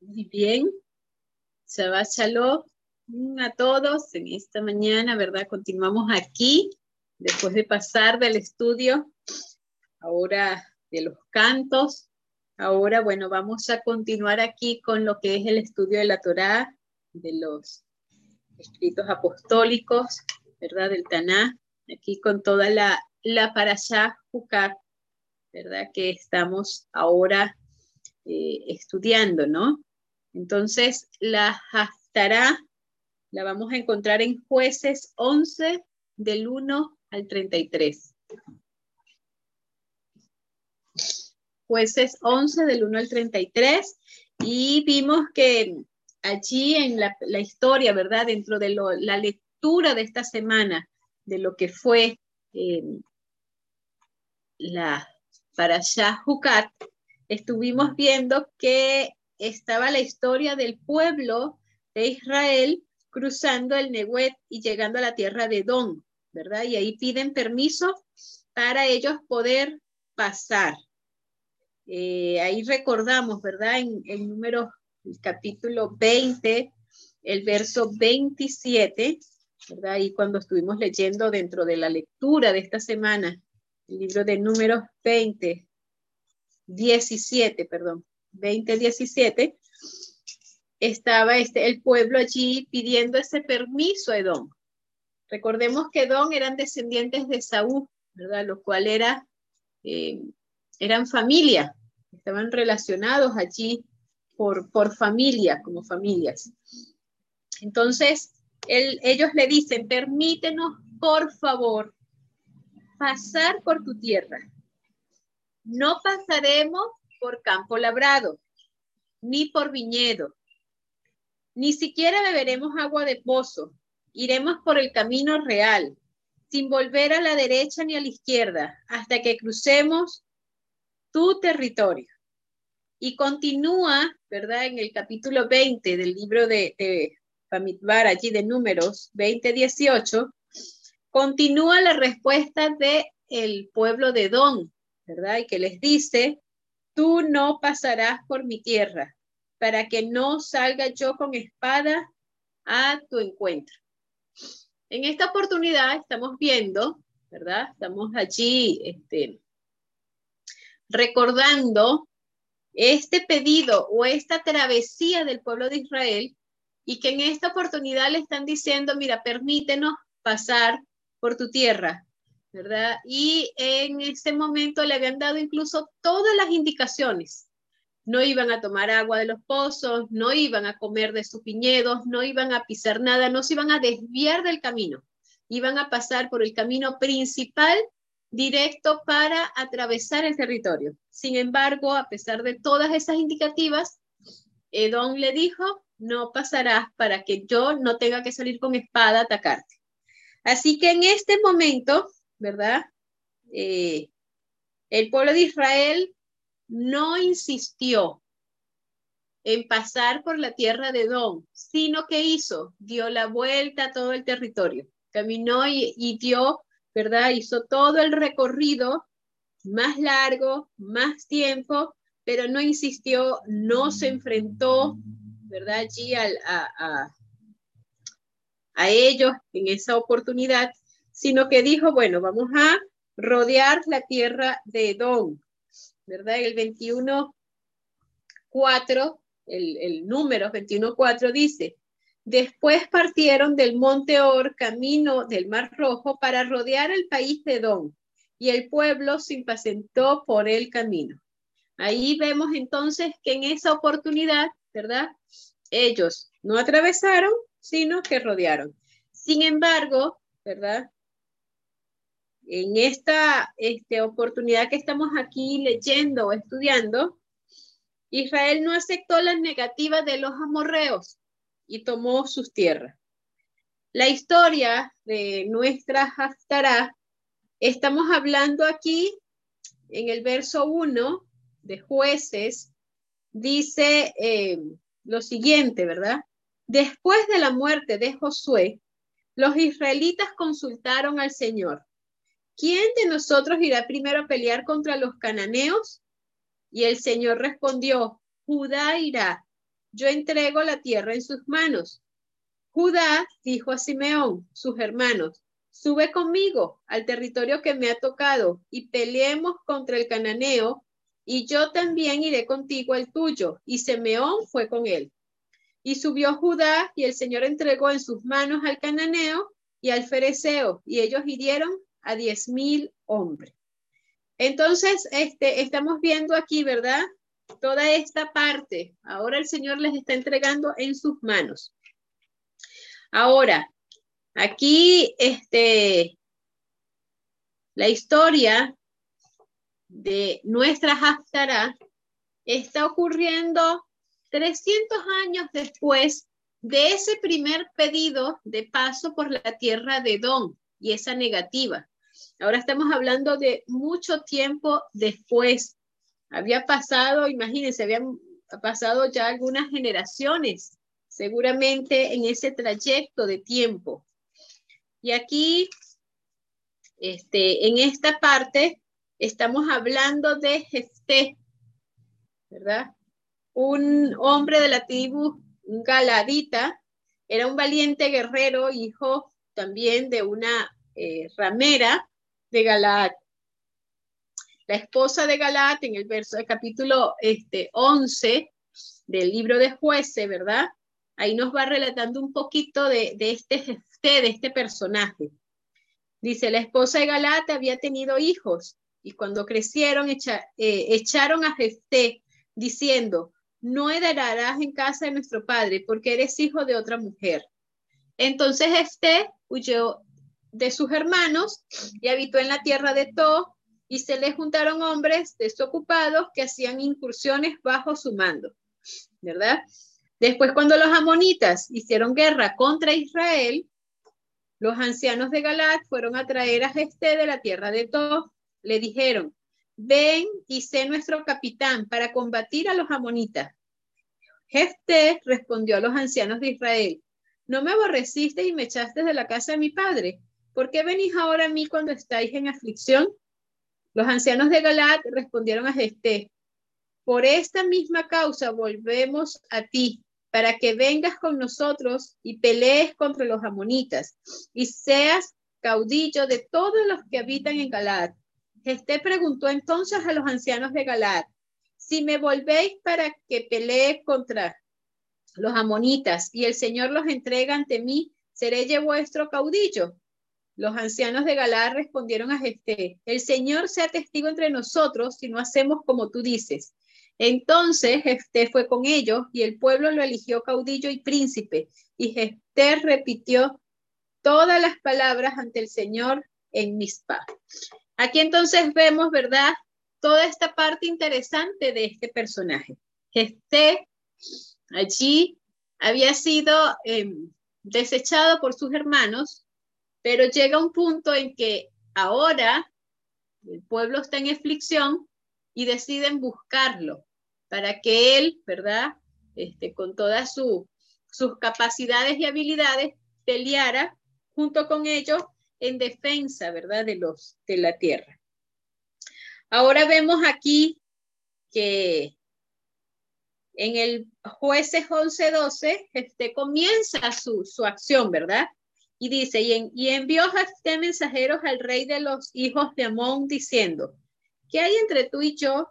Muy bien. Shabbat Shalom a todos en esta mañana, ¿verdad? Continuamos aquí después de pasar del estudio ahora de los cantos. Ahora, bueno, vamos a continuar aquí con lo que es el estudio de la Torá, de los escritos apostólicos, ¿verdad? Del Taná, aquí con toda la, la parashá ¿verdad? Que estamos ahora eh, estudiando, ¿no? Entonces, la Haftará la vamos a encontrar en jueces 11 del 1 al 33. Jueces 11 del 1 al 33 y vimos que allí en la, historia, ¿verdad? Dentro de la lectura de esta semana, de lo que fue eh, la Parashah Hukat, estuvimos viendo que estaba la historia del pueblo de Israel cruzando el Nehuet y llegando a la tierra de Don, ¿verdad? Y ahí piden permiso para ellos poder pasar. Eh, ahí recordamos, ¿verdad? En el número, el capítulo 20, el verso 27, ¿verdad? Y cuando estuvimos leyendo dentro de la lectura de esta semana, el libro de números 20, 17, perdón, 20, 17, estaba este, el pueblo allí pidiendo ese permiso a Edom. Recordemos que Edom eran descendientes de Saúl, ¿verdad? Lo cual era, eh, eran familia, estaban relacionados allí por, por familia, como familias. Entonces, ellos le dicen, permítenos, por favor, pasar por tu tierra. No pasaremos por campo labrado, ni por viñedo, ni siquiera beberemos agua de pozo. Iremos por el camino real, sin volver a la derecha ni a la izquierda, hasta que crucemos tu territorio. Y continúa, ¿verdad? En el capítulo 20 del libro de, de allí de números 20, 18, continúa la respuesta de el pueblo de Don, ¿verdad? Y que les dice, tú no pasarás por mi tierra, para que no salga yo con espada a tu encuentro. En esta oportunidad estamos viendo, ¿verdad? Estamos allí este, recordando este pedido o esta travesía del pueblo de Israel y que en esta oportunidad le están diciendo, mira, permítenos pasar por tu tierra, ¿verdad? Y en ese momento le habían dado incluso todas las indicaciones. No iban a tomar agua de los pozos, no iban a comer de sus viñedos, no iban a pisar nada, no se iban a desviar del camino. Iban a pasar por el camino principal directo para atravesar el territorio. Sin embargo, a pesar de todas esas indicativas, Edom le dijo, no pasarás para que yo no tenga que salir con espada a atacarte. Así que en este momento, ¿verdad? Eh, el pueblo de Israel no insistió en pasar por la tierra de Don, sino que hizo, dio la vuelta a todo el territorio, caminó y, dio, ¿verdad? Hizo todo el recorrido más largo, más tiempo, pero no insistió, no se enfrentó, ¿verdad? Allí a, a, a ellos en esa oportunidad, sino que dijo, bueno, vamos a rodear la tierra de Edom, ¿verdad? El 21.4, el, el número 21.4 dice, después partieron del monte Or, camino del Mar Rojo, para rodear el país de Edom, y el pueblo se impacientó por el camino. Ahí vemos entonces que en esa oportunidad, ¿verdad? Ellos no atravesaron, sino que rodearon. Sin embargo, ¿verdad? En esta este, oportunidad que estamos aquí leyendo o estudiando, Israel no aceptó las negativas de los amorreos y tomó sus tierras. La historia de nuestra Haftarah, estamos hablando aquí en el verso 1 de jueces, dice eh, lo siguiente, ¿verdad? Después de la muerte de Josué, los israelitas consultaron al Señor ¿quién de nosotros irá primero a pelear contra los cananeos? Y el Señor respondió, Judá irá. yo entrego la tierra en sus manos. Judá dijo a Simeón, sus hermanos, sube conmigo al territorio que me ha tocado y peleemos contra el cananeo, y yo también iré contigo al tuyo. Y Simeón fue con él. Y subió Judá, y el Señor entregó en sus manos al cananeo y al fereceo, y ellos hirieron a diez mil hombres. Entonces, este, estamos viendo aquí, ¿verdad? Toda esta parte. Ahora el Señor les está entregando en sus manos. Ahora, aquí, este, la historia de nuestra Haftarah está ocurriendo 300 años después de ese primer pedido de paso por la tierra de Don y esa negativa. Ahora estamos hablando de mucho tiempo después. Había pasado, imagínense, habían pasado ya algunas generaciones, seguramente en ese trayecto de tiempo. Y aquí, este, en esta parte, estamos hablando de Jefté, ¿verdad? Un hombre de la tribu Galadita, era un valiente guerrero, hijo también de una eh, ramera de Galaad. La esposa de Galaad, en el verso del capítulo este, 11 del libro de jueces, ¿verdad? Ahí nos va relatando un poquito de, este Jefté, de este personaje. Dice, la esposa de Galaad había tenido hijos y cuando crecieron eh, echaron a Jefté diciendo, no heredarás en casa de nuestro padre porque eres hijo de otra mujer. Entonces Jefté huyó de sus hermanos y habitó en la tierra de To y se le juntaron hombres desocupados que hacían incursiones bajo su mando, ¿verdad? Después cuando los amonitas hicieron guerra contra Israel, los ancianos de Galat fueron a traer a Gesté de la tierra de To. Le dijeron, ven y sé nuestro capitán para combatir a los amonitas. Gesté respondió a los ancianos de Israel, no me aborreciste y me echaste de la casa de mi padre. ¿Por qué venís ahora a mí cuando estáis en aflicción? Los ancianos de Galat respondieron a Gesté, por esta misma causa volvemos a ti, para que vengas con nosotros y pelees contra los amonitas y seas caudillo de todos los que habitan en Galat. Gesté preguntó entonces a los ancianos de Galat, si me volvéis para que pelee contra los amonitas y el Señor los entrega ante mí, seré yo vuestro caudillo. Los ancianos de Galá respondieron a Jefté, el Señor sea testigo entre nosotros si no hacemos como tú dices. Entonces Jefté fue con ellos y el pueblo lo eligió caudillo y príncipe. Y Jefté repitió todas las palabras ante el Señor en Mispa. Aquí entonces vemos, ¿verdad? Toda esta parte interesante de este personaje. Jefté allí había sido em, desechado por sus hermanos pero llega un punto en que ahora el pueblo está en aflicción y deciden buscarlo para que él, ¿verdad? Este, con todas sus capacidades y habilidades, peleara junto con ellos en defensa, ¿verdad? De los de la tierra. Ahora vemos aquí que en el jueces 11-12, este, comienza su, su acción, ¿verdad? Y dice, y, envió Jefté mensajeros al rey de los hijos de Amón diciendo, ¿qué hay entre tú y yo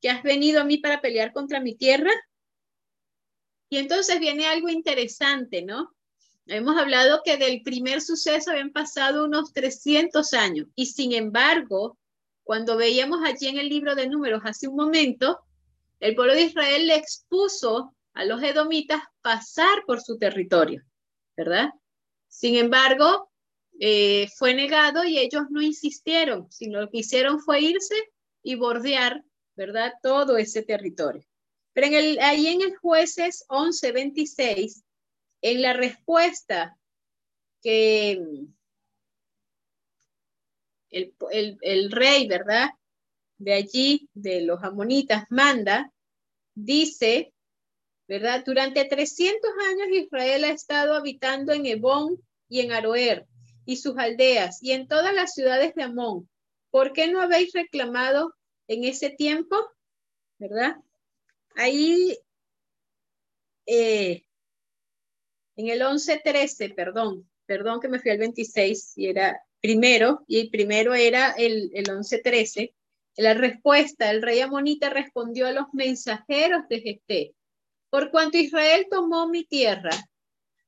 que has venido a mí para pelear contra mi tierra? Y entonces viene algo interesante, ¿no? Hemos hablado que del primer suceso habían pasado unos 300 años y sin embargo, cuando veíamos allí en el libro de números hace un momento, el pueblo de Israel le expuso a los edomitas pasar por su territorio, ¿verdad? Sin embargo, eh, fue negado y ellos no insistieron, sino lo que hicieron fue irse y bordear, ¿verdad? Todo ese territorio. Pero en el, ahí en el jueces 11:26, en la respuesta que el, el rey, ¿verdad? De allí, de los amonitas, manda, dice, ¿verdad? Durante 300 años Israel ha estado habitando en Ebón y en Aroer y sus aldeas y en todas las ciudades de Amón. ¿Por qué no habéis reclamado en ese tiempo? ¿Verdad? Ahí eh, en el 11-13, perdón, perdón que me fui al 26, y era primero, y el primero era el, el 11-13, la respuesta, el rey Amonita respondió a los mensajeros de Gesté, por cuanto Israel tomó mi tierra,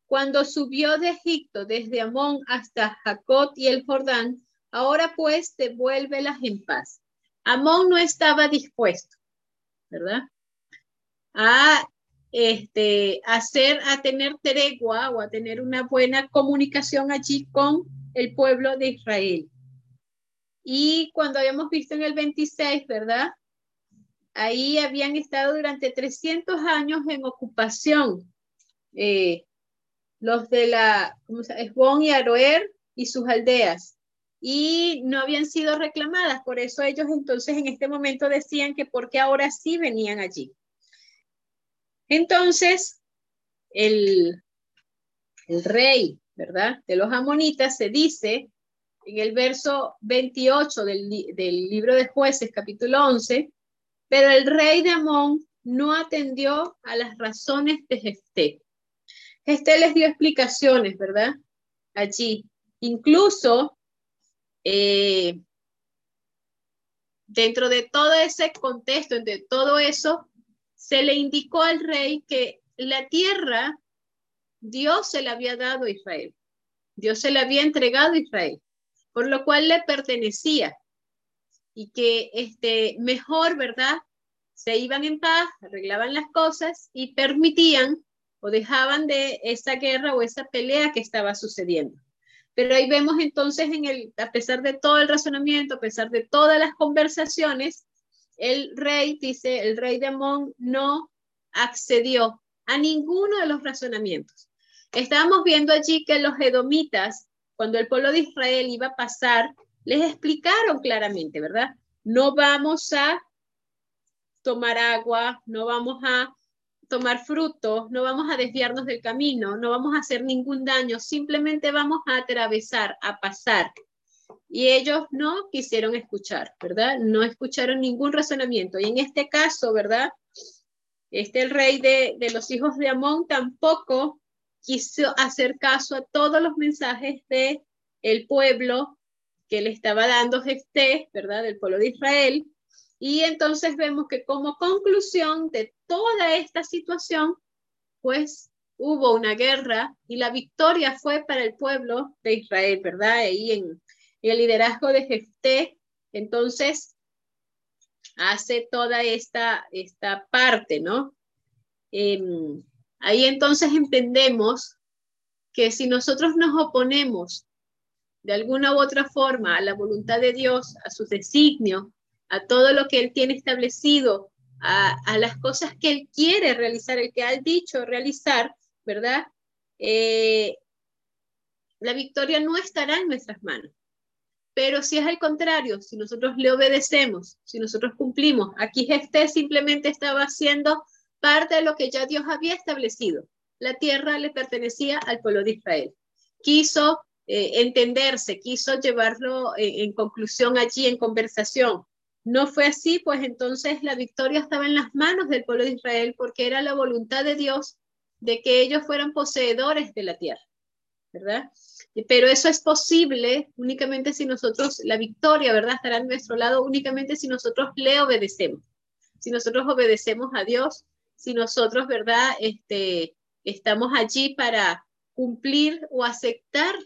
cuando subió de Egipto desde Amón hasta Jacot y el Jordán, ahora pues devuélvelas en paz. Amón no estaba dispuesto, ¿verdad? A este, hacer, a tener tregua o a tener una buena comunicación allí con el pueblo de Israel. Y cuando habíamos visto en el 26, ¿verdad? Ahí habían estado durante 300 años en ocupación eh, los de la, ¿cómo se Esbón y Aroer y sus aldeas. Y no habían sido reclamadas, por eso ellos entonces en este momento decían que porque ahora sí venían allí. Entonces, el, el rey, ¿verdad? De los amonitas se dice en el verso 28 del, del libro de jueces, capítulo 11, pero el rey de Amón no atendió a las razones de Jefté. Jefté les dio explicaciones, ¿verdad? Allí. Incluso eh, dentro de todo ese contexto, de todo eso, se le indicó al rey que la tierra Dios se la había dado a Israel. Dios se la había entregado a Israel, por lo cual le pertenecía y que este mejor, ¿verdad? Se iban en paz, arreglaban las cosas y permitían o dejaban de esa guerra o esa pelea que estaba sucediendo. Pero ahí vemos entonces en el a pesar de todo el razonamiento, a pesar de todas las conversaciones, el rey, dice, el rey de Amón no accedió a ninguno de los razonamientos. Estábamos viendo allí que los edomitas, cuando el pueblo de Israel iba a pasar, les explicaron claramente, ¿verdad? No vamos a tomar agua, no vamos a tomar frutos, no vamos a desviarnos del camino, no vamos a hacer ningún daño, simplemente vamos a atravesar, a pasar. Y ellos no quisieron escuchar, ¿verdad? No escucharon ningún razonamiento. Y en este caso, ¿verdad? Este el rey de, de los hijos de Amón tampoco quiso hacer caso a todos los mensajes de el pueblo que le estaba dando Jefté, ¿verdad? Del pueblo de Israel. Y entonces vemos que como conclusión de toda esta situación, pues hubo una guerra y la victoria fue para el pueblo de Israel, ¿verdad? Ahí en, el liderazgo de Jefté, entonces hace toda esta, esta parte, ¿no? Em, ahí entonces entendemos que si nosotros nos oponemos de alguna u otra forma a la voluntad de Dios, a sus designios, a todo lo que Él tiene establecido, a, las cosas que Él quiere realizar, el que ha dicho realizar, ¿verdad? Eh, la victoria no estará en nuestras manos. Pero si es al contrario, si nosotros le obedecemos, si nosotros cumplimos, aquí este simplemente estaba haciendo parte de lo que ya Dios había establecido. La tierra le pertenecía al pueblo de Israel. Quiso eh, entenderse, quiso llevarlo en, en conclusión allí, en conversación. No fue así, pues entonces la victoria estaba en las manos del pueblo de Israel porque era la voluntad de Dios de que ellos fueran poseedores de la tierra, ¿verdad? Pero eso es posible únicamente si nosotros, la victoria, ¿verdad? Estará a nuestro lado únicamente si nosotros le obedecemos. Si nosotros obedecemos a Dios, si nosotros, ¿verdad? Este, estamos allí para cumplir o aceptar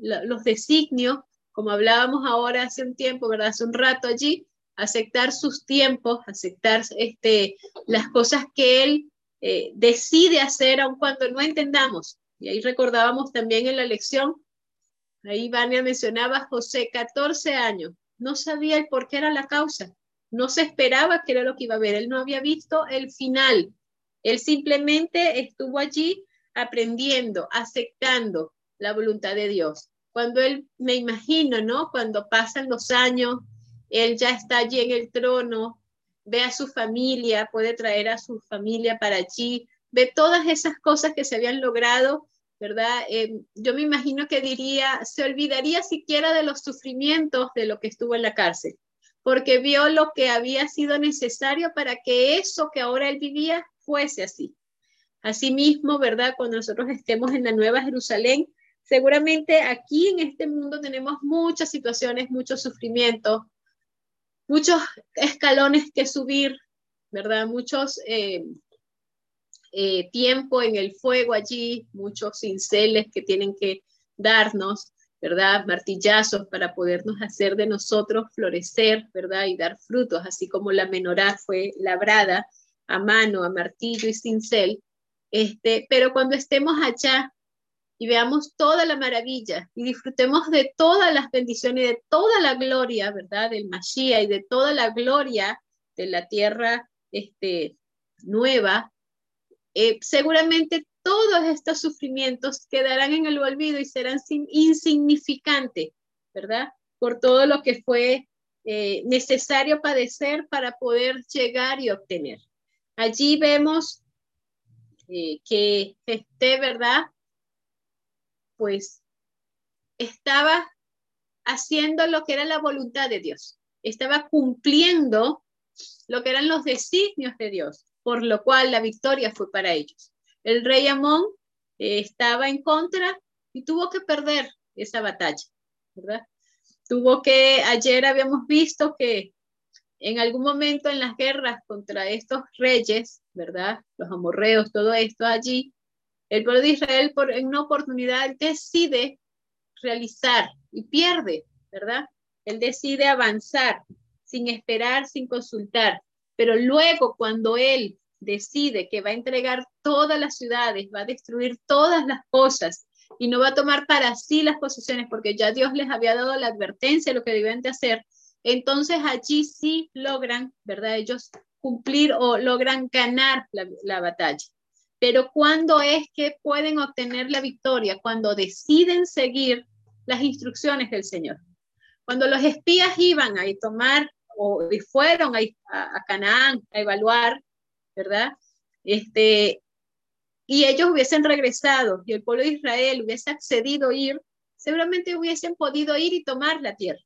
los designios, como hablábamos ahora hace un tiempo, ¿verdad? Hace un rato allí, aceptar sus tiempos, aceptar este, las cosas que Él eh, decide hacer aun cuando no entendamos. Y ahí recordábamos también en la lección Ahí Vania mencionaba José, 14 años, no sabía el por qué era la causa, no se esperaba que era lo que iba a ver, él no había visto el final, él simplemente estuvo allí aprendiendo, aceptando la voluntad de Dios. Cuando él, me imagino, ¿no? Cuando pasan los años, él ya está allí en el trono, ve a su familia, puede traer a su familia para allí, ve todas esas cosas que se habían logrado ¿verdad? Eh, yo me imagino que diría, se olvidaría siquiera de los sufrimientos de lo que estuvo en la cárcel, porque vio lo que había sido necesario para que eso que ahora él vivía fuese así. Asimismo, ¿verdad? Cuando nosotros estemos en la Nueva Jerusalén, seguramente aquí en este mundo tenemos muchas situaciones, muchos sufrimientos, muchos escalones que subir, ¿verdad? Muchos eh, eh, tiempo en el fuego allí, muchos cinceles que tienen que darnos, ¿verdad? Martillazos para podernos hacer de nosotros florecer, ¿verdad? Y dar frutos, así como la menorá fue labrada a mano, a martillo y cincel. Este, pero cuando estemos allá y veamos toda la maravilla y disfrutemos de todas las bendiciones y de toda la gloria, ¿verdad? Del Mashiach y de toda la gloria de la tierra este, nueva, eh, seguramente todos estos sufrimientos quedarán en el olvido y serán insignificantes, ¿verdad? Por todo lo que fue eh, necesario padecer para poder llegar y obtener. Allí vemos eh, que este, ¿verdad? Pues estaba haciendo lo que era la voluntad de Dios, estaba cumpliendo lo que eran los designios de Dios, por lo cual la victoria fue para ellos. El rey Amón eh, estaba en contra y tuvo que perder esa batalla, ¿verdad? Tuvo que, ayer habíamos visto que en algún momento en las guerras contra estos reyes, ¿verdad? Los amorreos, todo esto allí, el pueblo de Israel por, en una oportunidad decide realizar y pierde, ¿verdad? Él decide avanzar sin esperar, sin consultar, pero luego cuando él decide que va a entregar todas las ciudades, va a destruir todas las cosas y no va a tomar para sí las posiciones porque ya Dios les había dado la advertencia de lo que deben de hacer, entonces allí sí logran, ¿verdad? Ellos cumplir o logran ganar la, la batalla. Pero ¿cuándo es que pueden obtener la victoria? Cuando deciden seguir las instrucciones del Señor. Cuando los espías iban a tomar o fueron a, a, Canaán a evaluar, ¿verdad? Este, y ellos hubiesen regresado y el pueblo de Israel hubiese accedido a ir, seguramente hubiesen podido ir y tomar la tierra.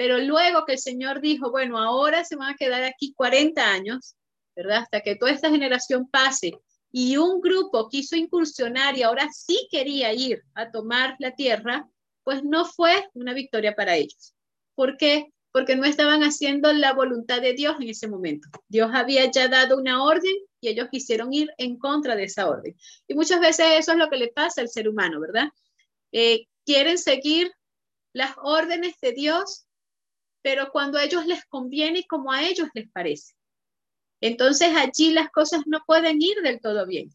Pero luego que el Señor dijo, bueno, ahora se van a quedar aquí 40 años, ¿verdad? Hasta que toda esta generación pase. Y un grupo quiso incursionar y ahora sí quería ir a tomar la tierra, pues no fue una victoria para ellos. ¿Por qué? Porque no estaban haciendo la voluntad de Dios en ese momento. Dios había ya dado una orden y ellos quisieron ir en contra de esa orden. Y muchas veces eso es lo que le pasa al ser humano, ¿verdad? Eh, quieren seguir las órdenes de Dios pero cuando a ellos les conviene y como a ellos les parece. Entonces allí las cosas no pueden ir del todo bien.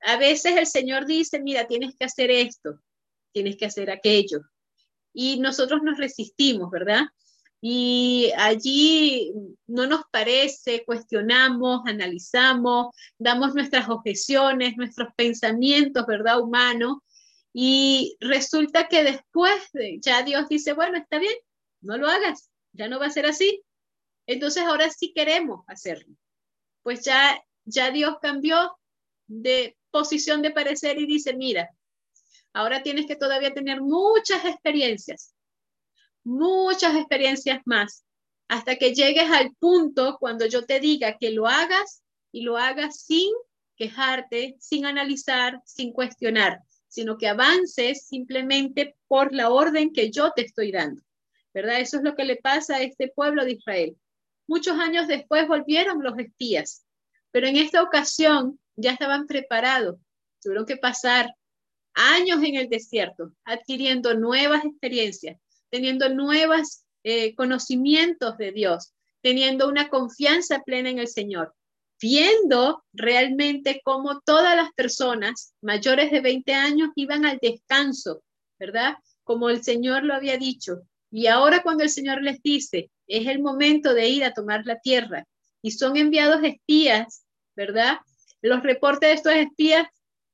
A veces el Señor dice, mira, tienes que hacer esto, tienes que hacer aquello. Y nosotros nos resistimos, ¿verdad? Y allí no nos parece, cuestionamos, analizamos, damos nuestras objeciones, nuestros pensamientos, ¿verdad? Humanos. Y resulta que después de, ya Dios dice, bueno, está bien, no lo hagas, ya no va a ser así. Entonces ahora sí queremos hacerlo. Pues ya, ya Dios cambió de posición de parecer y dice, mira, ahora tienes que todavía tener muchas experiencias, muchas experiencias más, hasta que llegues al punto cuando yo te diga que lo hagas y lo hagas sin quejarte, sin analizar, sin cuestionar, sino que avances simplemente por la orden que yo te estoy dando. ¿Verdad? Eso es lo que le pasa a este pueblo de Israel. Muchos años después volvieron los espías, pero en esta ocasión ya estaban preparados. Tuvieron que pasar años en el desierto, adquiriendo nuevas experiencias, teniendo nuevos eh, conocimientos de Dios, teniendo una confianza plena en el Señor, viendo realmente cómo todas las personas mayores de 20 años iban al descanso, ¿verdad? Como el Señor lo había dicho, y ahora cuando el Señor les dice, es el momento de ir a tomar la tierra, y son enviados espías, ¿verdad? Los reportes de estos espías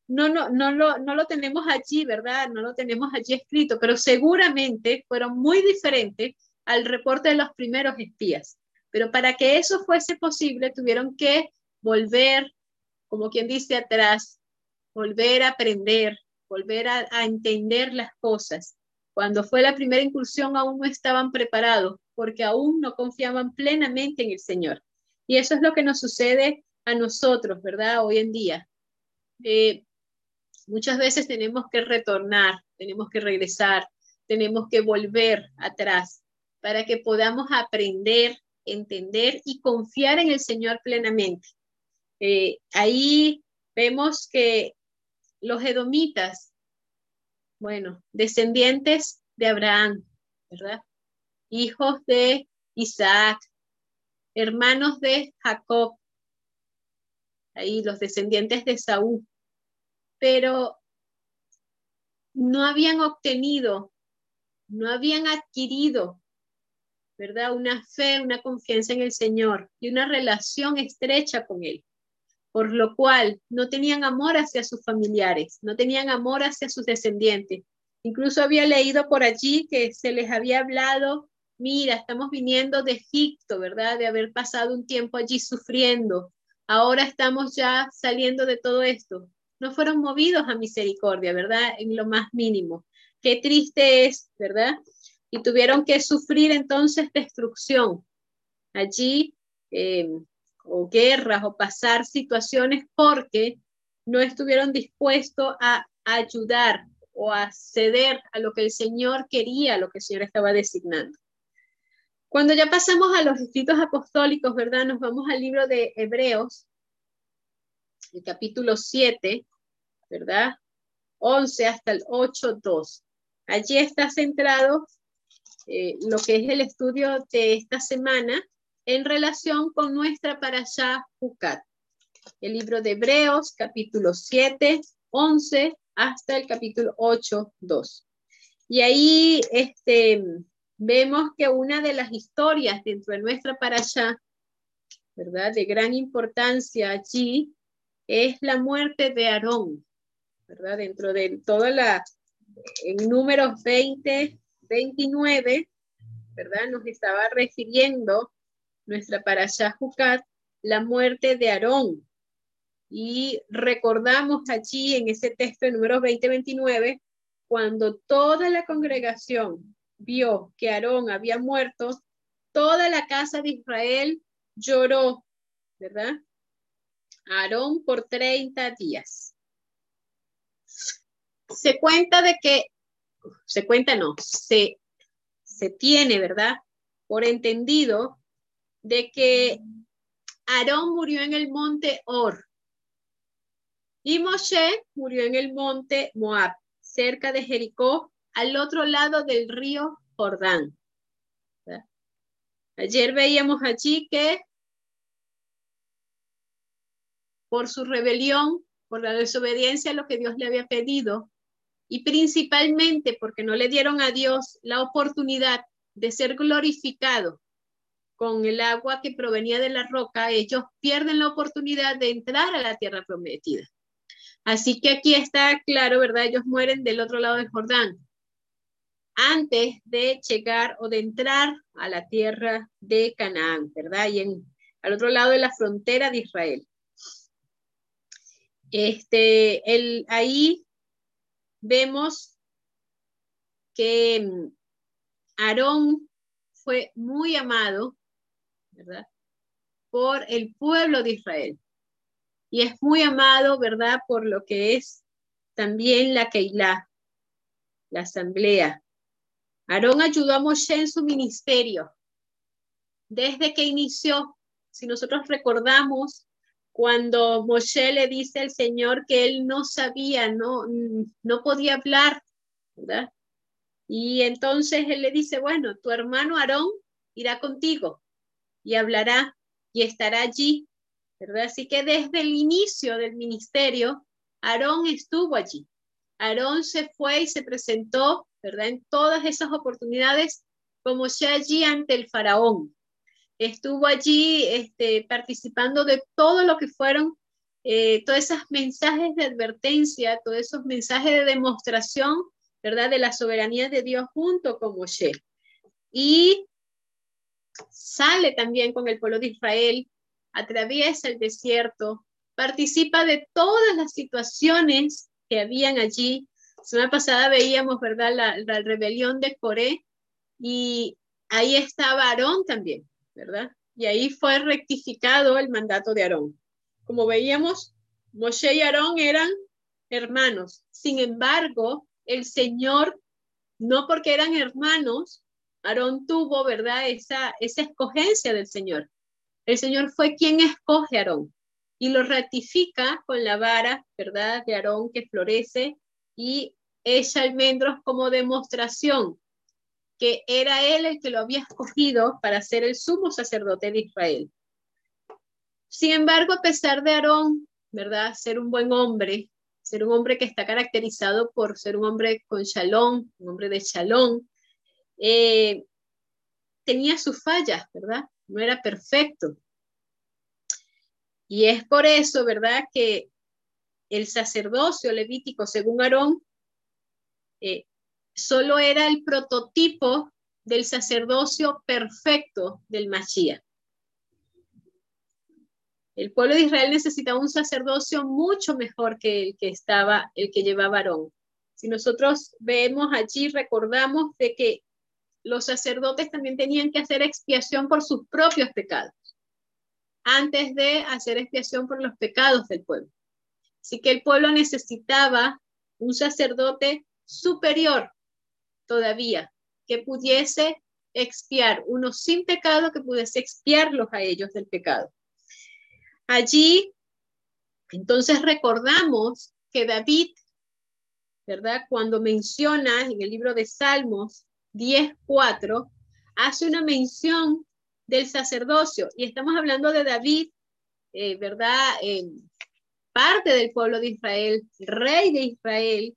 no, no, no, lo, no lo tenemos allí, ¿verdad? No lo tenemos allí escrito, pero seguramente fueron muy diferentes al reporte de los primeros espías. Pero para que eso fuese posible, tuvieron que volver, como quien dice atrás, volver a aprender, volver a, a entender las cosas. Cuando fue la primera incursión aún no estaban preparados porque aún no confiaban plenamente en el Señor. Y eso es lo que nos sucede a nosotros, ¿verdad? Hoy en día. eh, muchas veces tenemos que retornar, tenemos que regresar, tenemos que volver atrás para que podamos aprender, entender y confiar en el Señor plenamente. Eh, ahí vemos que los edomitas, bueno, descendientes de Abraham, ¿verdad? Hijos de Isaac, hermanos de Jacob, ahí los descendientes de Saúl, pero no habían obtenido, no habían adquirido, ¿verdad? Una fe, una confianza en el Señor y una relación estrecha con Él, por lo cual no tenían amor hacia sus familiares, no tenían amor hacia sus descendientes. Incluso había leído por allí que se les había hablado, mira, estamos viniendo de Egipto, ¿verdad? De haber pasado un tiempo allí sufriendo, ahora estamos ya saliendo de todo esto. No fueron movidos a misericordia, ¿verdad? En lo más mínimo. Qué triste es, ¿verdad? Y tuvieron que sufrir entonces destrucción allí, eh, o guerras, o pasar situaciones porque no estuvieron dispuestos a ayudar o a ceder a lo que el Señor quería, lo que el Señor estaba designando. Cuando ya pasamos a los escritos apostólicos, ¿verdad? Nos vamos al libro de Hebreos, el capítulo 7, ¿verdad? 11 hasta el 8, 2. Allí está centrado eh, lo que es el estudio de esta semana en relación con nuestra parasha Jucat. El libro de Hebreos, capítulo 7, 11 hasta el capítulo 8, 2. Y ahí, este, vemos que una de las historias dentro de nuestra parasha, ¿verdad? De gran importancia allí es la muerte de Aarón, ¿verdad? Dentro de toda la, en números 20, 29, ¿verdad? Nos estaba refiriendo nuestra parasha Jucat, la muerte de Aarón. Y recordamos allí en ese texto de números 20, 29, cuando toda la congregación vio que Aarón había muerto, toda la casa de Israel lloró, ¿verdad? Aarón por 30 días. Se cuenta de que, se cuenta no, se, se tiene, ¿verdad? Por entendido de que Aarón murió en el monte Or y Moshe murió en el monte Moab, cerca de Jericó, al otro lado del río Jordán. Ayer veíamos allí que por su rebelión, por la desobediencia a lo que Dios le había pedido, y principalmente porque no le dieron a Dios la oportunidad de ser glorificado con el agua que provenía de la roca, ellos pierden la oportunidad de entrar a la tierra prometida. Así que aquí está claro, ¿verdad? Ellos mueren del otro lado del Jordán antes de llegar o de entrar a la tierra de Canaán, ¿verdad? Y en, al otro lado de la frontera de Israel. Este, el, ahí vemos que mm, Aarón fue muy amado, ¿verdad? Por el pueblo de Israel. Y es muy amado, ¿verdad? Por lo que es también la Keilah, la asamblea, Aarón ayudó a Moshe en su ministerio. Desde que inició, si nosotros recordamos, cuando Moshe le dice al Señor que él no sabía, no, no podía hablar, ¿verdad? Y entonces él le dice, bueno, tu hermano Aarón irá contigo y hablará y estará allí, ¿verdad? Así que desde el inicio del ministerio, Aarón estuvo allí. Aarón se fue y se presentó ¿verdad? En todas esas oportunidades, como sea allí ante el faraón. Estuvo allí este, participando de todo lo que fueron eh, todos esos mensajes de advertencia, todos esos mensajes de demostración, ¿verdad? De la soberanía de Dios junto con Moshe. Y sale también con el pueblo de Israel, atraviesa el desierto, participa de todas las situaciones que habían allí semana pasada veíamos, ¿verdad?, la, la rebelión de Coré y ahí estaba Aarón también, ¿verdad? Y ahí fue rectificado el mandato de Aarón. Como veíamos, Moshe y Aarón eran hermanos. Sin embargo, el Señor, no porque eran hermanos, Aarón tuvo, ¿verdad? Esa, esa escogencia del Señor. El Señor fue quien escoge a Aarón y lo ratifica con la vara, ¿verdad? De Aarón que florece y echa almendros como demostración que era él el que lo había escogido para ser el sumo sacerdote de Israel. Sin embargo, a pesar de Aarón, ¿verdad? Ser un buen hombre, ser un hombre que está caracterizado por ser un hombre con shalom, un hombre de shalom, eh, tenía sus fallas, ¿verdad? No era perfecto. Y es por eso, ¿verdad? Que el sacerdocio levítico, según Aarón, eh, solo era el prototipo del sacerdocio perfecto del Mashiach. El pueblo de Israel necesitaba un sacerdocio mucho mejor que el que estaba, el que llevaba Aarón. Si nosotros vemos allí, recordamos de que los sacerdotes también tenían que hacer expiación por sus propios pecados, antes de hacer expiación por los pecados del pueblo. Así que el pueblo necesitaba un sacerdote superior todavía, que pudiese expiar, uno sin pecado, que pudiese expiarlos a ellos del pecado. Allí, entonces recordamos que David, ¿verdad? Cuando menciona en el libro de Salmos 10.4, hace una mención del sacerdocio y estamos hablando de David, eh, ¿verdad? parte del pueblo de Israel, rey de Israel,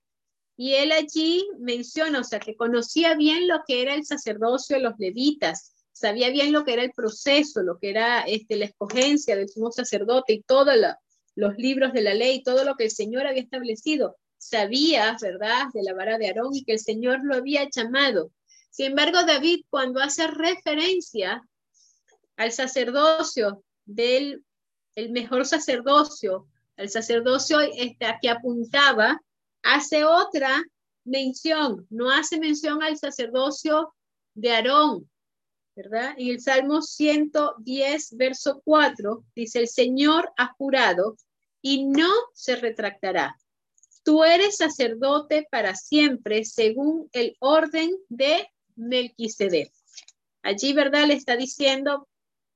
y él allí menciona, o sea, que conocía bien lo que era el sacerdocio de los levitas, sabía bien lo que era el proceso, lo que era este, la escogencia del sumo sacerdote y todos los libros de la ley, todo lo que el Señor había establecido. Sabía, ¿verdad?, de la vara de Aarón y que el Señor lo había llamado. Sin embargo, David, cuando hace referencia al sacerdocio del el mejor sacerdocio, al sacerdocio este, que apuntaba hace otra mención, no hace mención al sacerdocio de Aarón, ¿verdad? En el Salmo 110, verso 4, dice, el Señor ha jurado y no se retractará. Tú eres sacerdote para siempre según el orden de Melquisedec. Allí, ¿verdad? Le está diciendo,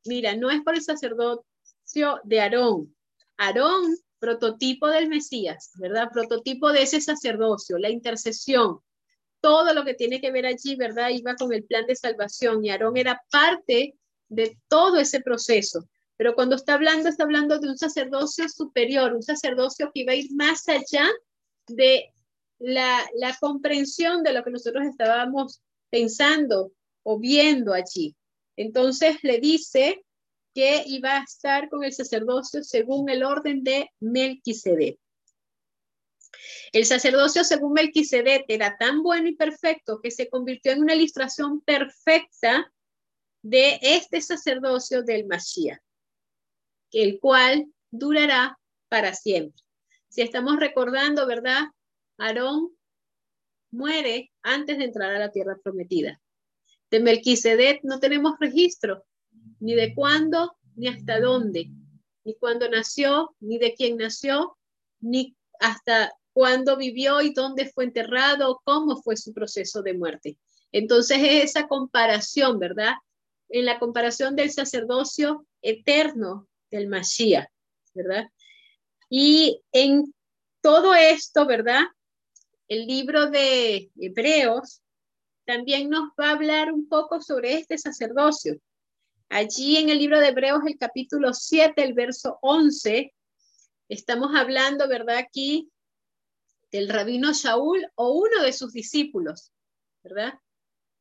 mira, no es por el sacerdocio de Aarón. Aarón prototipo del Mesías, ¿verdad? Prototipo de ese sacerdocio, la intercesión, todo lo que tiene que ver allí, ¿verdad? Iba con el plan de salvación y Aarón era parte de todo ese proceso. Pero cuando está hablando, está hablando de un sacerdocio superior, un sacerdocio que iba a ir más allá de la, la comprensión de lo que nosotros estábamos pensando o viendo allí. Entonces le dice que iba a estar con el sacerdocio según el orden de Melquisedec. El sacerdocio según Melquisedec era tan bueno y perfecto que se convirtió en una ilustración perfecta de este sacerdocio del Mashiach, el cual durará para siempre. Si estamos recordando, ¿verdad? Aarón muere antes de entrar a la tierra prometida. De Melquisedec no tenemos registro, ni de cuándo, ni hasta dónde, ni cuándo nació, ni de quién nació, ni hasta cuándo vivió y dónde fue enterrado, cómo fue su proceso de muerte. Entonces es esa comparación, ¿verdad? En la comparación del sacerdocio eterno del Mashiach, ¿verdad? Y en todo esto, ¿verdad? El libro de Hebreos también nos va a hablar un poco sobre este sacerdocio. Allí en el libro de Hebreos, el capítulo 7, el verso 11, estamos hablando, ¿verdad? Aquí del rabino Shaul o uno de sus discípulos, ¿verdad?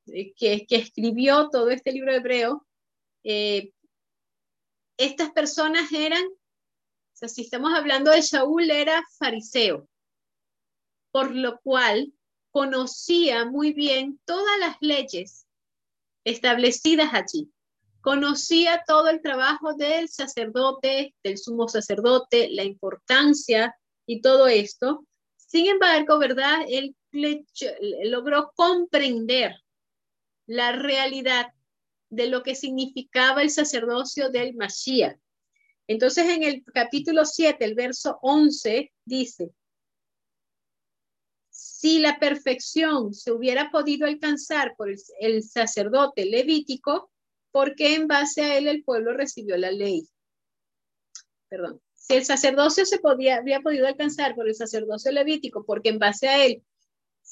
Eh, que, que escribió todo este libro de Hebreo. Eh, estas personas eran, o sea, si estamos hablando de Shaul, era fariseo, por lo cual conocía muy bien todas las leyes establecidas allí conocía todo el trabajo del sacerdote, del sumo sacerdote, la importancia y todo esto. Sin embargo, ¿verdad? Él logró comprender la realidad de lo que significaba el sacerdocio del Mashiach. Entonces en el capítulo 7, el verso 11, dice, si la perfección se hubiera podido alcanzar por el, sacerdote levítico, ¿por qué en base a él el pueblo recibió la ley? Perdón. Si el sacerdocio se podía, había podido alcanzar por el sacerdocio levítico, porque en base a él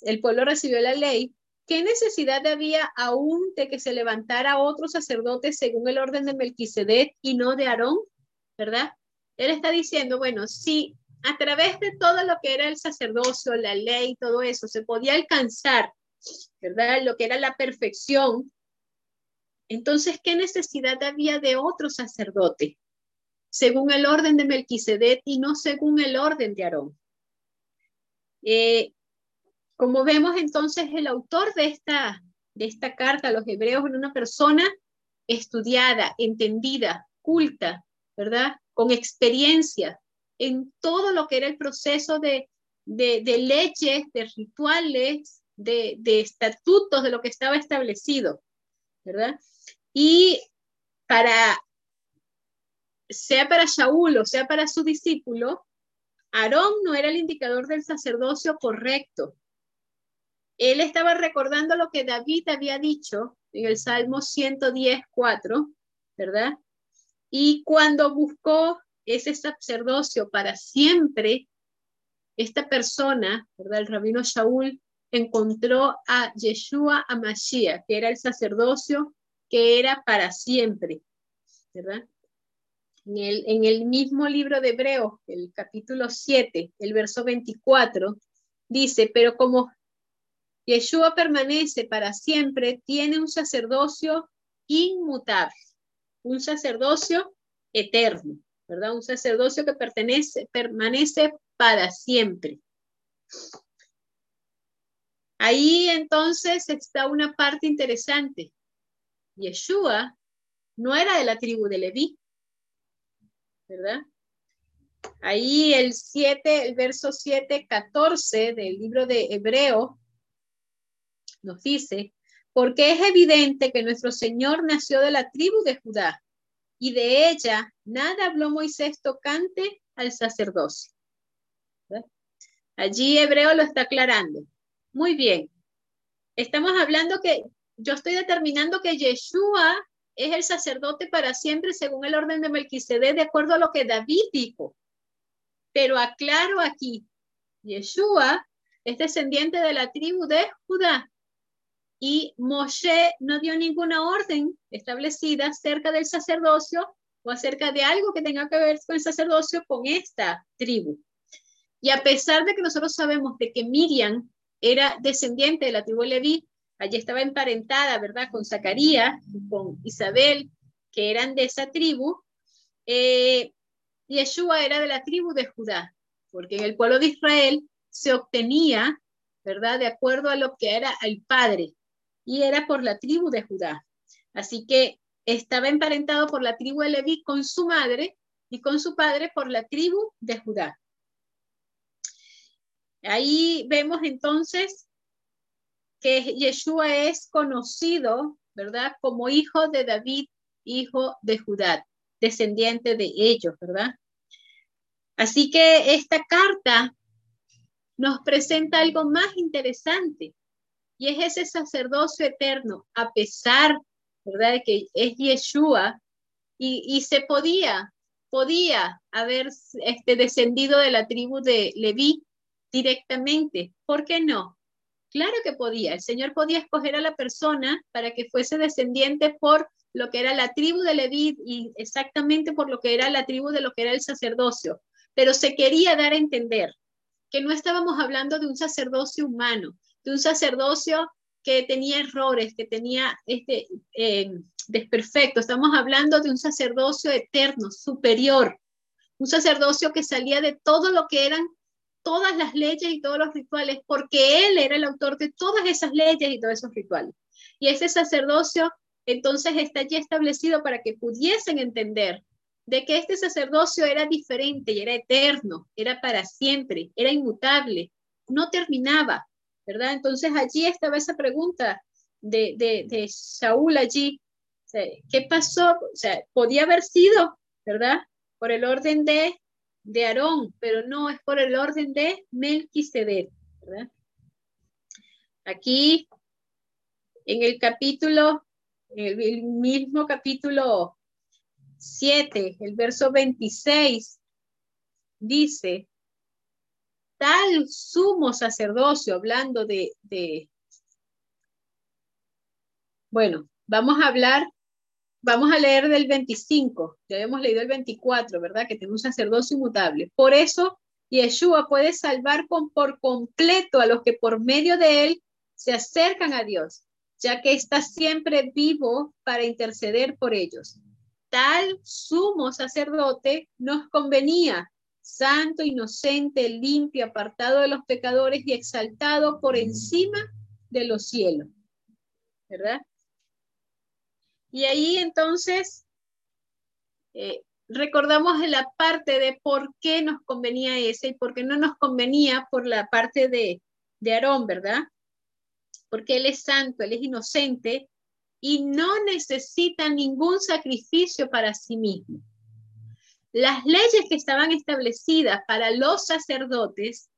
el pueblo recibió la ley, ¿qué necesidad había aún de que se levantara otro sacerdote según el orden de Melquisedec y no de Aarón? ¿Verdad? Él está diciendo, bueno, si a través de todo lo que era el sacerdocio, la ley, todo eso, se podía alcanzar, ¿verdad? Lo que era la perfección. Entonces, ¿qué necesidad había de otro sacerdote? Según el orden de Melquisedec y no según el orden de Aarón. Eh, como vemos entonces, el autor de esta, de esta carta a los hebreos era una persona estudiada, entendida, culta, ¿verdad? Con experiencia, en todo lo que era el proceso de, de, leyes, de rituales, de, de, estatutos, de lo que estaba establecido, ¿verdad? Y para, sea para Shaul o sea para su discípulo, Aarón no era el indicador del sacerdocio correcto. Él estaba recordando lo que David había dicho en el Salmo 110, 4, ¿verdad? Y cuando buscó ese sacerdocio para siempre, esta persona. El rabino Shaul encontró a Yeshua Amashiach, que era el sacerdocio que era para siempre, ¿verdad? En el, en el mismo libro de Hebreos, el capítulo 7, el verso 24, dice, pero como Yeshua permanece para siempre, tiene un sacerdocio inmutable, un sacerdocio eterno. ¿Verdad? Un sacerdocio que pertenece, permanece para siempre. Ahí entonces está una parte interesante. Yeshua no era de la tribu de Leví, ¿verdad? Ahí el 7, el verso 7, 14 del libro de Hebreo nos dice, porque es evidente que nuestro Señor nació de la tribu de Judá y de ella nada habló Moisés tocante al sacerdocio. Allí Hebreo lo está aclarando. Muy bien. Estamos hablando que yo estoy determinando que Yeshua es el sacerdote para siempre según el orden de Melquisedec, de acuerdo a lo que David dijo. Pero aclaro aquí, Yeshua es descendiente de la tribu de Judá y Moshe no dio ninguna orden establecida acerca del sacerdocio o acerca de algo que tenga que ver con el sacerdocio con esta tribu. Y a pesar de que nosotros sabemos de que Miriam era descendiente de la tribu Leví, allí estaba emparentada, ¿verdad?, con Zacarías con Isabel, que eran de esa tribu, eh, Yeshua era de la tribu de Judá, porque en el pueblo de Israel se obtenía, ¿verdad?, de acuerdo a lo que era el padre, y era por la tribu de Judá. Así que estaba emparentado por la tribu de Leví con su madre y con su padre por la tribu de Judá. Ahí vemos entonces que Yeshua es conocido, ¿verdad? Como hijo de David, hijo de Judá, descendiente de ellos, ¿verdad? Así que esta carta nos presenta algo más interesante y es ese sacerdocio eterno, a pesar, ¿verdad?, de que es Yeshua, y, se podía, podía haber este, descendido de la tribu de Leví directamente. ¿Por qué no? Claro que podía. El Señor podía escoger a la persona para que fuese descendiente por lo que era la tribu de Leví y exactamente por lo que era la tribu de lo que era el sacerdocio. Pero se quería dar a entender que no estábamos hablando de un sacerdocio humano, de un sacerdocio que tenía errores, que tenía este eh, desperfecto. Estamos hablando de un sacerdocio eterno, superior, un sacerdocio que salía de todo lo que eran todas las leyes y todos los rituales, porque él era el autor de todas esas leyes y todos esos rituales. Y ese sacerdocio entonces está allí establecido para que pudiesen entender de que este sacerdocio era diferente y era eterno, era para siempre, era inmutable, no terminaba, ¿verdad? Entonces allí estaba esa pregunta de, de, de Saúl allí, ¿qué pasó? O sea, podía haber sido, ¿verdad? por el orden de, de Aarón, pero no es por el orden de Melquisedec, ¿verdad? Aquí, en el capítulo, el, el mismo capítulo 7, el verso 26, dice, tal sumo sacerdocio, hablando de, bueno, vamos a hablar, vamos a leer del 25, ya hemos leído el 24, ¿verdad? Que tiene un sacerdocio inmutable. Por eso, Yeshua puede salvar con, por completo a los que por medio de él se acercan a Dios, ya que está siempre vivo para interceder por ellos tal sumo sacerdote nos convenía, santo, inocente, limpio, apartado de los pecadores y exaltado por encima de los cielos. ¿Verdad? Y ahí entonces eh, recordamos la parte de por qué nos convenía ese y por qué no nos convenía por la parte de, de Aarón, ¿verdad? Porque él es santo, él es inocente y no necesita ningún sacrificio para sí mismo. Las leyes que estaban establecidas para los sacerdotes,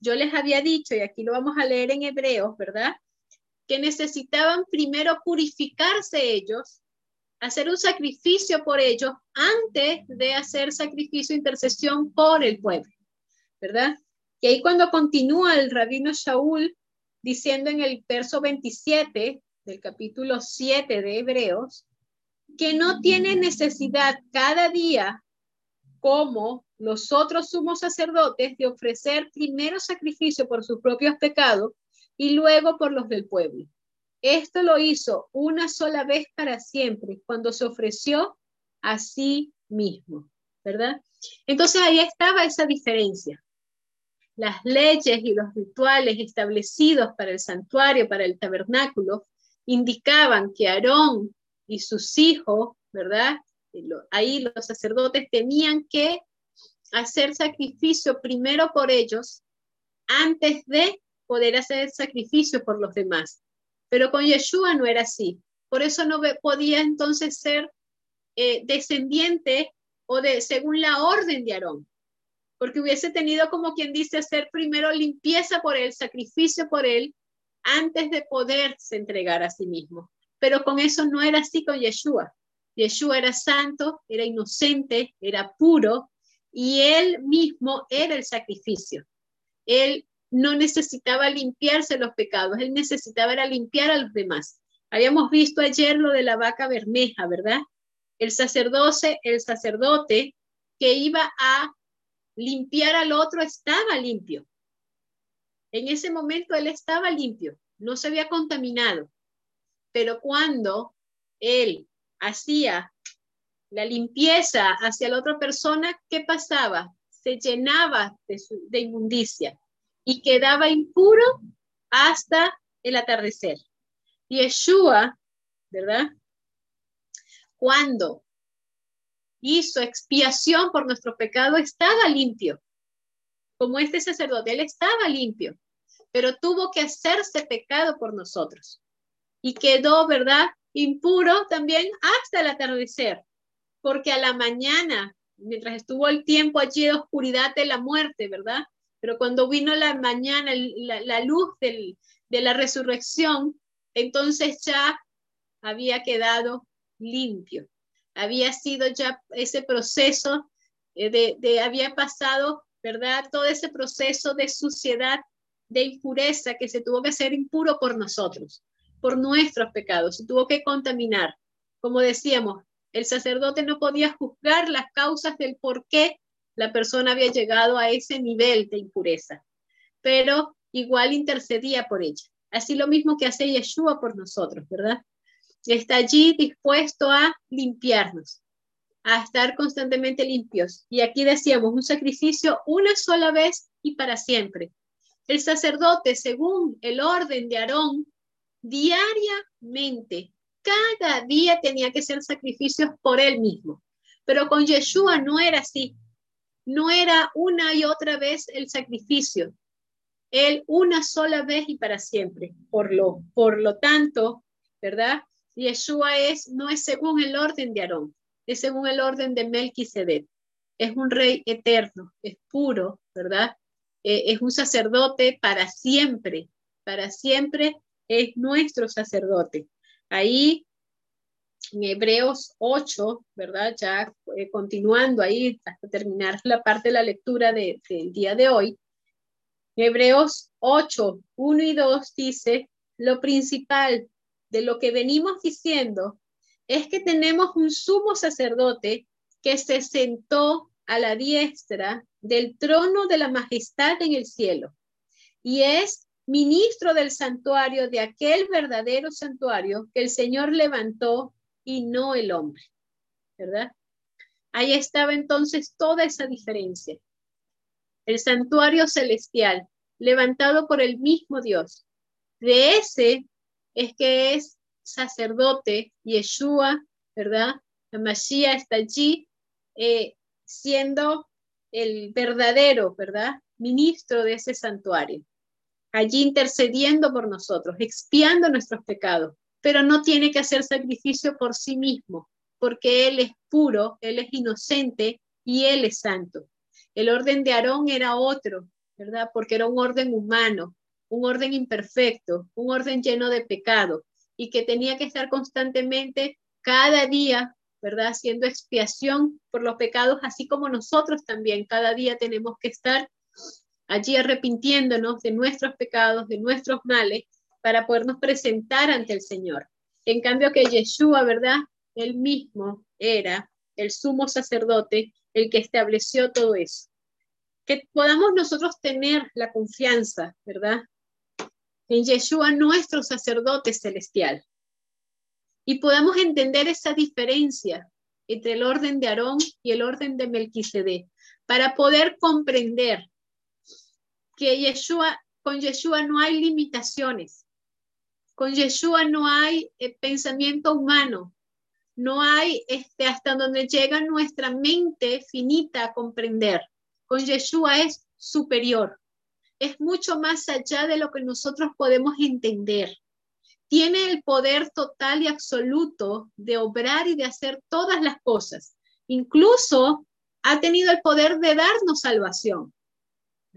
yo les había dicho, y aquí lo vamos a leer en Hebreos, ¿verdad? Que necesitaban primero purificarse ellos, hacer un sacrificio por ellos antes de hacer sacrificio e intercesión por el pueblo, ¿verdad? Y ahí cuando continúa el rabino Shaul diciendo en el verso 27, del capítulo 7 de Hebreos, que no tiene necesidad cada día, como los otros sumos sacerdotes, de ofrecer primero sacrificio por sus propios pecados y luego por los del pueblo. Esto lo hizo una sola vez para siempre, cuando se ofreció a sí mismo, ¿verdad? Entonces ahí estaba esa diferencia. Las leyes y los rituales establecidos para el santuario, para el tabernáculo, indicaban que Aarón y sus hijos, ¿verdad? Ahí los sacerdotes tenían que hacer sacrificio primero por ellos antes de poder hacer sacrificio por los demás. Pero con Yeshua no era así. Por eso no podía entonces ser eh, descendiente o de según la orden de Aarón, porque hubiese tenido como quien dice hacer primero limpieza por él, sacrificio por él, antes de poderse entregar a sí mismo. Pero con eso no era así con Yeshua. Yeshua era santo, era inocente, era puro y él mismo era el sacrificio. Él no necesitaba limpiarse los pecados, él necesitaba limpiar a los demás. Habíamos visto ayer lo de la vaca bermeja, ¿verdad? El sacerdote, el sacerdote que iba a limpiar al otro estaba limpio. En ese momento él estaba limpio, no se había contaminado. Pero cuando él hacía la limpieza hacia la otra persona, ¿qué pasaba? Se llenaba de, inmundicia y quedaba impuro hasta el atardecer. Y Yeshua, ¿verdad? Cuando hizo expiación por nuestro pecado, estaba limpio como este sacerdote, él estaba limpio, pero tuvo que hacerse pecado por nosotros. Y quedó, ¿verdad? Impuro también hasta el atardecer, porque a la mañana, mientras estuvo el tiempo allí de oscuridad de la muerte, ¿verdad? Pero cuando vino la mañana, la, luz de la resurrección, entonces ya había quedado limpio. Había sido ya ese proceso eh, de había pasado ¿verdad? Todo ese proceso de suciedad, de impureza que se tuvo que hacer impuro por nosotros, por nuestros pecados, se tuvo que contaminar. Como decíamos, el sacerdote no podía juzgar las causas del por qué la persona había llegado a ese nivel de impureza, pero igual intercedía por ella. Así lo mismo que hace Yeshua por nosotros, ¿verdad? Está allí dispuesto a limpiarnos a estar constantemente limpios. Y aquí decíamos, un sacrificio una sola vez y para siempre. El sacerdote, según el orden de Aarón, diariamente, cada día tenía que ser sacrificios por él mismo. Pero con Yeshua no era así. No era una y otra vez el sacrificio. Él una sola vez y para siempre. Por lo, por lo tanto, ¿verdad? Yeshua es, no es según el orden de Aarón es según el orden de Melquisedec. es un rey eterno, es puro, ¿verdad? Eh, es un sacerdote para siempre, para siempre es nuestro sacerdote. Ahí en Hebreos 8, ¿verdad? Ya eh, continuando ahí hasta terminar la parte de la lectura del día de hoy. Hebreos 8, 1 y 2 dice, lo principal de lo que venimos diciendo es que tenemos un sumo sacerdote que se sentó a la diestra del trono de la majestad en el cielo y es ministro del santuario, de aquel verdadero santuario que el Señor levantó y no el hombre, ¿verdad? Ahí estaba entonces toda esa diferencia. El santuario celestial, levantado por el mismo Dios. De ese es que es sacerdote Yeshua, ¿verdad? La Mashiach está allí eh, siendo el verdadero, ¿verdad? Ministro de ese santuario. Allí intercediendo por nosotros, expiando nuestros pecados, pero no tiene que hacer sacrificio por sí mismo, porque Él es puro, Él es inocente y Él es santo. El orden de Aarón era otro, ¿verdad? Porque era un orden humano, un orden imperfecto, un orden lleno de pecado y que tenía que estar constantemente cada día, ¿verdad? Haciendo expiación por los pecados, así como nosotros también cada día tenemos que estar allí arrepintiéndonos de nuestros pecados, de nuestros males para podernos presentar ante el Señor. En cambio que Yeshua, ¿verdad? Él mismo era el sumo sacerdote, el que estableció todo eso. Que podamos nosotros tener la confianza, ¿verdad? En Yeshua, nuestro sacerdote celestial. Y podamos entender esa diferencia entre el orden de Aarón y el orden de Melquisedec, para poder comprender que Yeshua, con Yeshua no hay limitaciones, con Yeshua no hay eh, pensamiento humano, no hay este, hasta donde llega nuestra mente finita a comprender. Con Yeshua es superior, es mucho más allá de lo que nosotros podemos entender. Tiene el poder total y absoluto de obrar y de hacer todas las cosas. Incluso ha tenido el poder de darnos salvación.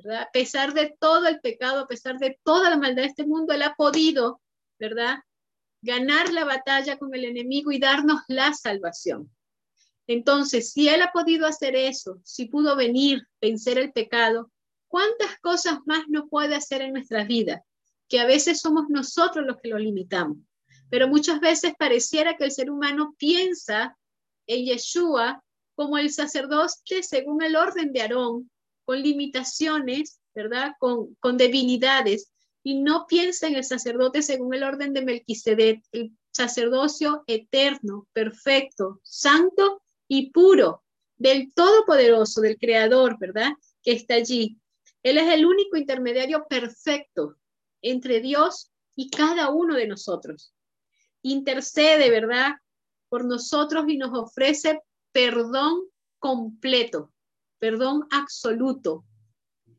A pesar de todo el pecado, a pesar de toda la maldad de este mundo, Él ha podido ¿verdad? Ganar la batalla con el enemigo y darnos la salvación. Entonces, si Él ha podido hacer eso, si pudo venir, vencer el pecado, ¿cuántas cosas más no puede hacer en nuestras vidas? Que a veces somos nosotros los que lo limitamos. Pero muchas veces pareciera que el ser humano piensa en Yeshua como el sacerdote según el orden de Aarón, con limitaciones, ¿verdad? Con, con debilidades, y no piensa en el sacerdote según el orden de Melquisedec, el sacerdocio eterno, perfecto, santo y puro del Todopoderoso, del Creador, ¿verdad? Que está allí. Él es el único intermediario perfecto entre Dios y cada uno de nosotros. Intercede, ¿verdad? Por nosotros y nos ofrece perdón completo, perdón absoluto,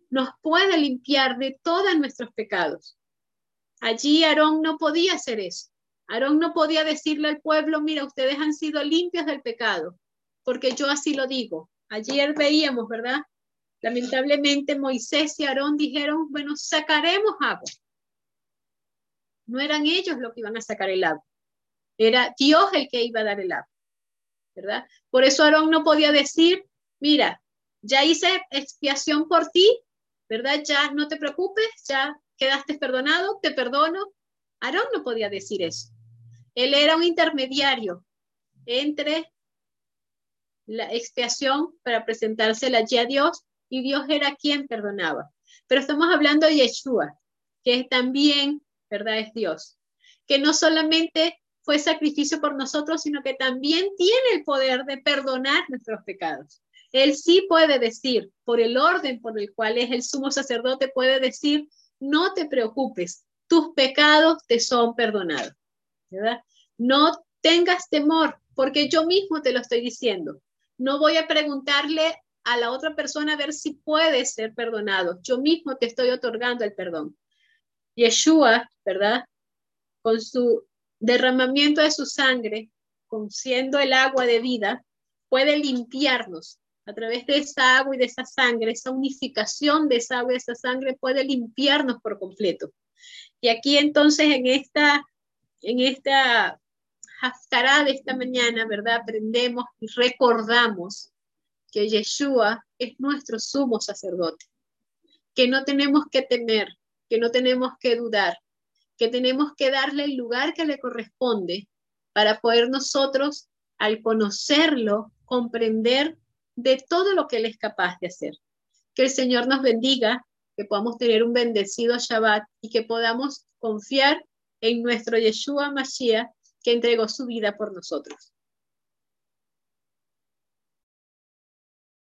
nos puede limpiar de todos nuestros pecados. Allí Aarón no podía hacer eso. Aarón no podía decirle al pueblo, mira, ustedes han sido limpios del pecado, porque yo así lo digo. Ayer veíamos, ¿verdad? Lamentablemente Moisés y Aarón dijeron, bueno, sacaremos agua. No eran ellos los que iban a sacar el agua. Era Dios el que iba a dar el agua, ¿verdad? Por eso Aarón no podía decir, mira, ya hice expiación por ti, ¿verdad? Ya no te preocupes, ya quedaste perdonado, te perdono. Aarón no podía decir eso. Él era un intermediario entre la expiación para presentársela allí a Dios y Dios era quien perdonaba. Pero estamos hablando de Yeshua, que también, ¿verdad? Es Dios, que no solamente fue sacrificio por nosotros, sino que también tiene el poder de perdonar nuestros pecados. Él sí puede decir, por el orden por el cual es el sumo sacerdote, puede decir, no te preocupes, tus pecados te son perdonados. ¿verdad? No tengas temor, porque yo mismo te lo estoy diciendo. No voy a preguntarle a la otra persona a ver si puede ser perdonado. Yo mismo te estoy otorgando el perdón. Yeshua, ¿verdad? Con su derramamiento de su sangre, con siendo el agua de vida, puede limpiarnos a través de esa agua y de esa sangre, esa unificación de esa agua y de esa sangre puede limpiarnos por completo. Y aquí entonces en esta, en esta haftará de esta mañana, ¿verdad? Aprendemos y recordamos que Yeshua es nuestro sumo sacerdote, que no tenemos que temer, que no tenemos que dudar, que tenemos que darle el lugar que le corresponde para poder nosotros, al conocerlo, comprender de todo lo que Él es capaz de hacer. Que el Señor nos bendiga, que podamos tener un bendecido Shabbat y que podamos confiar en nuestro Yeshua Mashiach que entregó su vida por nosotros.